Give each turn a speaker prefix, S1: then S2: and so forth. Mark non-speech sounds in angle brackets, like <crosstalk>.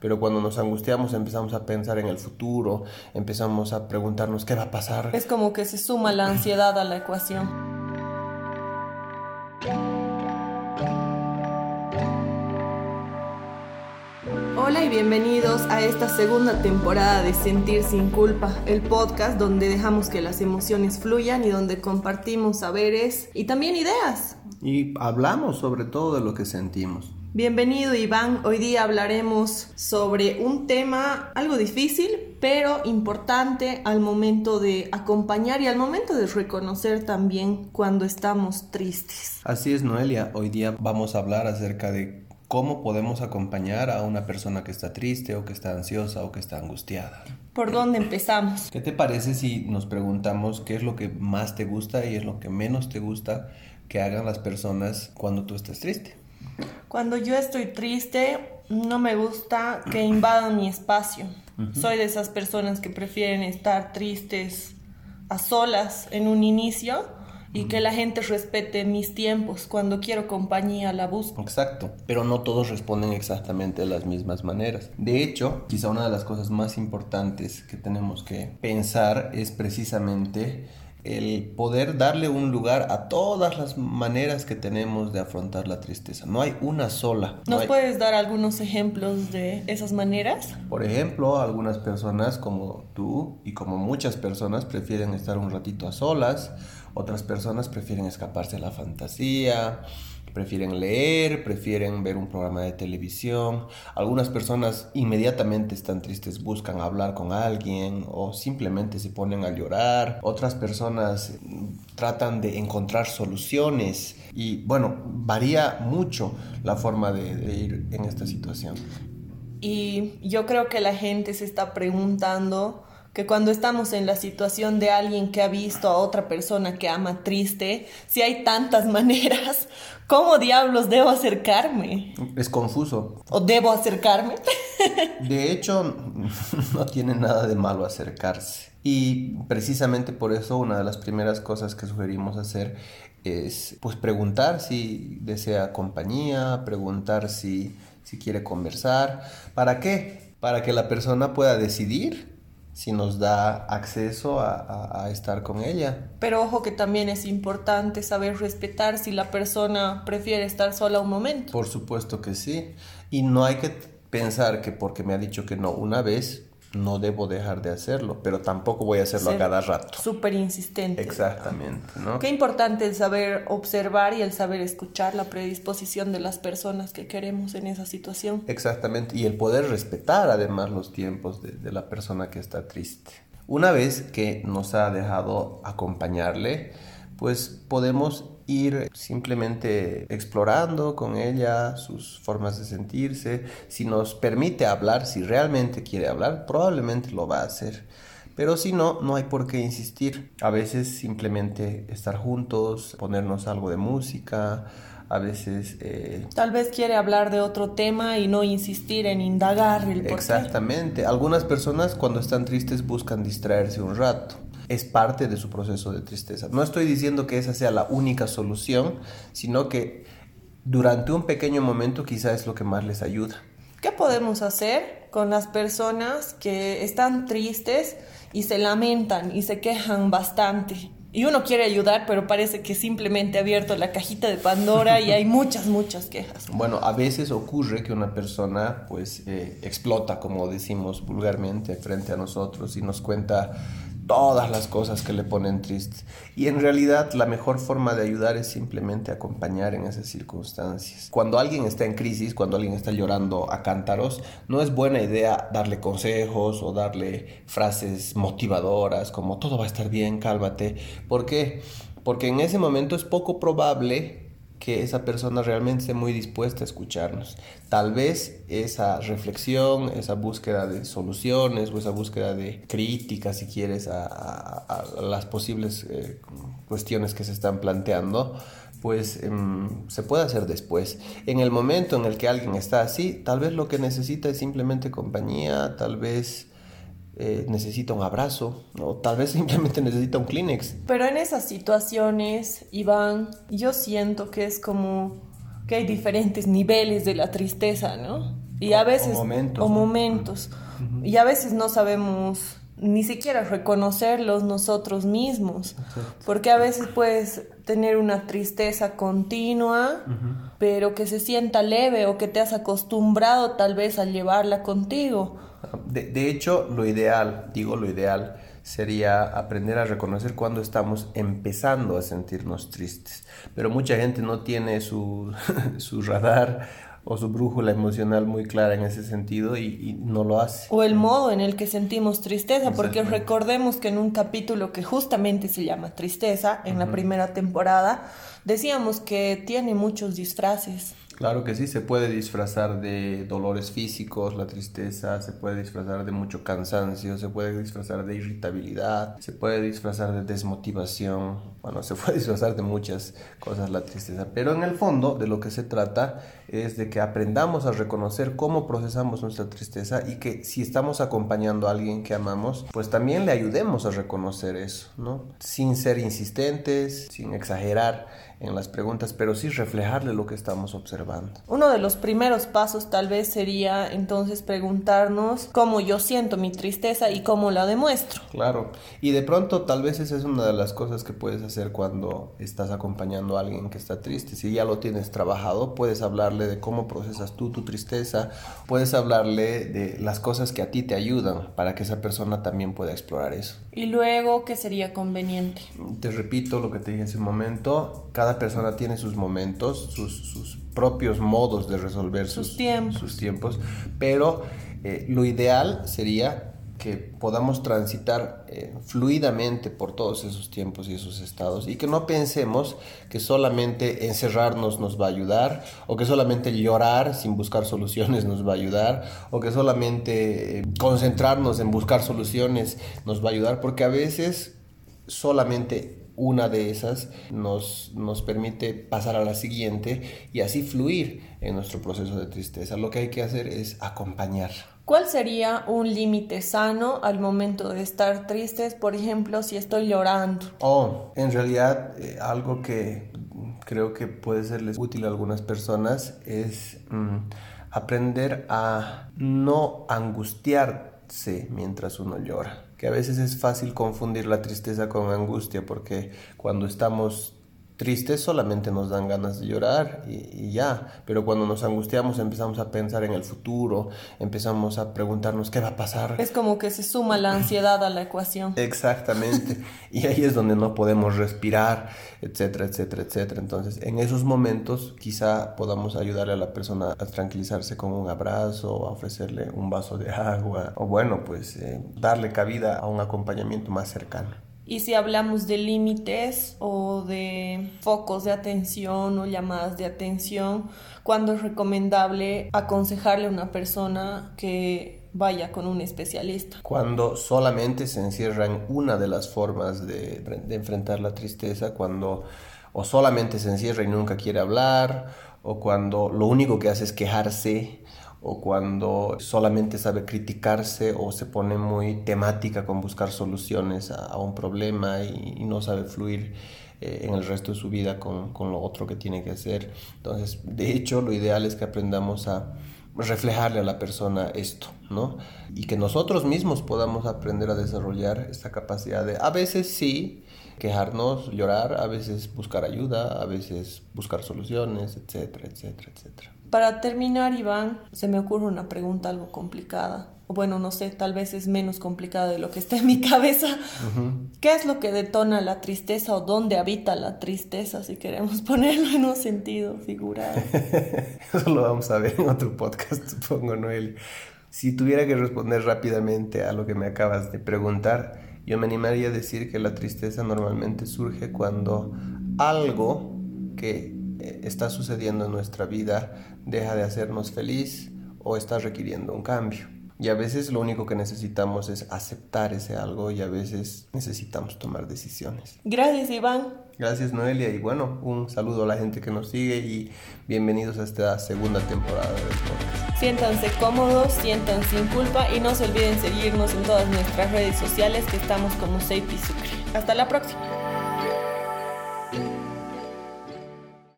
S1: Pero cuando nos angustiamos empezamos a pensar en el futuro, empezamos a preguntarnos qué va a pasar.
S2: Es como que se suma la ansiedad a la ecuación. Hola y bienvenidos a esta segunda temporada de Sentir sin culpa, el podcast donde dejamos que las emociones fluyan y donde compartimos saberes y también ideas.
S1: Y hablamos sobre todo de lo que sentimos.
S2: Bienvenido Iván, hoy día hablaremos sobre un tema algo difícil, pero importante al momento de acompañar y al momento de reconocer también cuando estamos tristes.
S1: Así es, Noelia, hoy día vamos a hablar acerca de cómo podemos acompañar a una persona que está triste o que está ansiosa o que está angustiada.
S2: ¿Por dónde empezamos?
S1: ¿Qué te parece si nos preguntamos qué es lo que más te gusta y es lo que menos te gusta que hagan las personas cuando tú estás triste?
S2: Cuando yo estoy triste, no me gusta que invadan mi espacio. Soy de esas personas que prefieren estar tristes a solas en un inicio y que la gente respete mis tiempos. Cuando quiero compañía, la busco.
S1: Exacto, pero no todos responden exactamente de las mismas maneras. De hecho, quizá una de las cosas más importantes que tenemos que pensar es precisamente el poder darle un lugar a todas las maneras que tenemos de afrontar la tristeza. No hay una sola.
S2: ¿Nos puedes dar algunos ejemplos de esas maneras?
S1: Por ejemplo, algunas personas como tú y como muchas personas prefieren estar un ratito a solas, otras personas prefieren escaparse a la fantasía, prefieren leer, prefieren ver un programa de televisión. Algunas personas inmediatamente están tristes, buscan hablar con alguien o simplemente se ponen a llorar. Otras personas mm, tratan de encontrar soluciones y bueno, varía mucho la forma de, de ir en esta situación.
S2: Y yo creo que la gente se está preguntando que cuando estamos en la situación de alguien que ha visto a otra persona que ama triste, si hay tantas <laughs> maneras, ¿cómo diablos debo acercarme?
S1: Es confuso.
S2: ¿O debo acercarme? <laughs>
S1: De hecho, <laughs> no tiene nada de malo acercarse. Y precisamente por eso una de las primeras cosas que sugerimos hacer es pues preguntar si desea compañía, preguntar si, si quiere conversar. ¿Para qué? Para que la persona pueda decidir si nos da acceso a, estar con ella.
S2: Pero ojo que también es importante saber respetar si la persona prefiere estar sola un momento.
S1: Por supuesto que sí. Y no hay que pensar que porque me ha dicho que no una vez, no debo dejar de hacerlo, pero tampoco voy a hacerlo a cada rato.
S2: Súper insistente.
S1: Exactamente, ¿no?
S2: Qué importante el saber observar y el saber escuchar la predisposición de las personas que queremos en esa situación.
S1: Exactamente, y el poder respetar además los tiempos de, de la persona que está triste. Una vez que nos ha dejado acompañarle, pues podemos ir simplemente explorando con ella sus formas de sentirse. Si nos permite hablar, si realmente quiere hablar, probablemente lo va a hacer. Pero si no, no hay por qué insistir. A veces simplemente estar juntos, ponernos algo de música, a veces... Eh,
S2: Tal vez quiere hablar de otro tema y no insistir en indagar el
S1: por Exactamente. Algunas personas cuando están tristes buscan distraerse un rato es parte de su proceso de tristeza. No estoy diciendo que esa sea la única solución, sino que durante un pequeño momento quizá es lo que más les ayuda.
S2: ¿Qué podemos hacer con las personas que están tristes y se lamentan y se quejan bastante? Y uno quiere ayudar, pero parece que simplemente ha abierto la cajita de Pandora y hay muchas, muchas quejas. <laughs>
S1: Bueno, a veces ocurre que una persona pues eh, explota, como decimos vulgarmente, frente a nosotros y nos cuenta todas las cosas que le ponen tristes. Y en realidad la mejor forma de ayudar es simplemente acompañar en esas circunstancias. Cuando alguien está en crisis, cuando alguien está llorando a cántaros, no es buena idea darle consejos o darle frases motivadoras como todo va a estar bien, cálmate. ¿Por qué? Porque en ese momento es poco probable que esa persona realmente esté muy dispuesta a escucharnos. Tal vez esa reflexión, esa búsqueda de soluciones o esa búsqueda de crítica, si quieres, a, las posibles eh, cuestiones que se están planteando, pues em, se puede hacer después. En el momento en el que alguien está así, tal vez lo que necesita es simplemente compañía, tal vez eh, necesita un abrazo o tal vez simplemente <laughs> necesita un Kleenex.
S2: Pero en esas situaciones, Iván, yo siento que es como que hay diferentes niveles de la tristeza, ¿no? Y a veces... O momentos. O momentos. Y a veces no sabemos ni siquiera reconocerlos nosotros mismos, porque a veces puedes tener una tristeza continua, pero que se sienta leve o que te has acostumbrado tal vez a llevarla contigo.
S1: De, hecho, lo ideal, digo lo ideal, sería aprender a reconocer cuando estamos empezando a sentirnos tristes. Pero mucha gente no tiene su, <laughs> su radar o su brújula emocional muy clara en ese sentido y, no lo hace.
S2: O el modo en el que sentimos tristeza, porque recordemos que en un capítulo que justamente se llama Tristeza, en la primera temporada, decíamos que tiene muchos disfraces.
S1: Claro que sí, se puede disfrazar de dolores físicos, la tristeza, se puede disfrazar de mucho cansancio, se puede disfrazar de irritabilidad, se puede disfrazar de desmotivación, bueno, se <laughs> puede disfrazar de muchas cosas la tristeza, pero en el fondo de lo que se trata es de que aprendamos a reconocer cómo procesamos nuestra tristeza y que si estamos acompañando a alguien que amamos, pues también le ayudemos a reconocer eso, ¿no? Sin ser insistentes, sin exagerar en las preguntas, pero sí reflejarle lo que estamos observando.
S2: Uno de los primeros pasos tal vez sería entonces preguntarnos cómo yo siento mi tristeza y cómo la demuestro.
S1: Claro, y de pronto tal vez esa es una de las cosas que puedes hacer cuando estás acompañando a alguien que está triste. Si ya lo tienes trabajado, puedes hablarle de cómo procesas tú tu tristeza, puedes hablarle de las cosas que a ti te ayudan para que esa persona también pueda explorar eso.
S2: Y luego, ¿qué sería conveniente?
S1: Te repito lo que te dije hace un momento, cada persona tiene sus momentos, sus, propios modos de resolver sus, tiempos. pero eh, lo ideal sería que podamos transitar eh, fluidamente por todos esos tiempos y esos estados y que no pensemos que solamente encerrarnos nos va a ayudar o que solamente llorar sin buscar soluciones nos va a ayudar o que solamente eh, concentrarnos en buscar soluciones nos va a ayudar porque a veces solamente una de esas nos, nos permite pasar a la siguiente y así fluir en nuestro proceso de tristeza. Lo que hay que hacer es acompañar.
S2: ¿Cuál sería un límite sano al momento de estar tristes? Por ejemplo, si estoy llorando.
S1: Oh, en realidad eh, algo que creo que puede serles útil a algunas personas es mm, aprender a no angustiarse mientras uno llora que a veces es fácil confundir la tristeza con angustia, porque cuando estamos tristes solamente nos dan ganas de llorar y, ya, pero cuando nos angustiamos empezamos a pensar en el futuro, empezamos a preguntarnos qué va a pasar.
S2: Es como que se suma la ansiedad a la ecuación.
S1: Exactamente, y ahí es donde no podemos respirar, etcétera, etcétera, etcétera. Entonces, en esos momentos quizá podamos ayudarle a la persona a tranquilizarse con un abrazo, a ofrecerle un vaso de agua, o bueno, pues eh, darle cabida a un acompañamiento más cercano.
S2: Y si hablamos de límites o de focos de atención o llamadas de atención, cuando es recomendable aconsejarle a una persona que vaya con un especialista.
S1: Cuando solamente se encierra en una de las formas de, de enfrentar la tristeza, cuando o solamente se encierra y nunca quiere hablar, o cuando lo único que hace es quejarse, o cuando solamente sabe criticarse o se pone muy temática con buscar soluciones a, un problema y, no sabe fluir eh, en el resto de su vida con, con, lo otro que tiene que hacer. Entonces, de hecho, lo ideal es que aprendamos a reflejarle a la persona esto, ¿no? Y que nosotros mismos podamos aprender a desarrollar esta capacidad de, a veces sí, quejarnos, llorar, a veces buscar ayuda, a veces buscar soluciones, etcétera, etcétera, etcétera.
S2: Para terminar, Iván, se me ocurre una pregunta algo complicada. O bueno, no sé, tal vez es menos complicada de lo que está en mi <laughs> cabeza. ¿Qué es lo que detona la tristeza o dónde habita la tristeza, si queremos <laughs> ponerlo en un sentido figurado? <laughs>
S1: Eso lo vamos a ver en otro podcast, supongo, Noel. Si tuviera que responder rápidamente a lo que me acabas de preguntar, yo me animaría a decir que la tristeza normalmente surge cuando algo que está sucediendo en nuestra vida deja de hacernos feliz o está requiriendo un cambio. Y a veces lo único que necesitamos es aceptar ese algo y a veces necesitamos tomar decisiones.
S2: Gracias, Iván.
S1: Gracias, Noelia. Y bueno, un saludo a la gente que nos sigue y bienvenidos a esta segunda temporada del podcast.
S2: Siéntanse cómodos, sientan sin culpa y no se olviden seguirnos en todas nuestras redes sociales que estamos como Seipi Sucre. Hasta la próxima.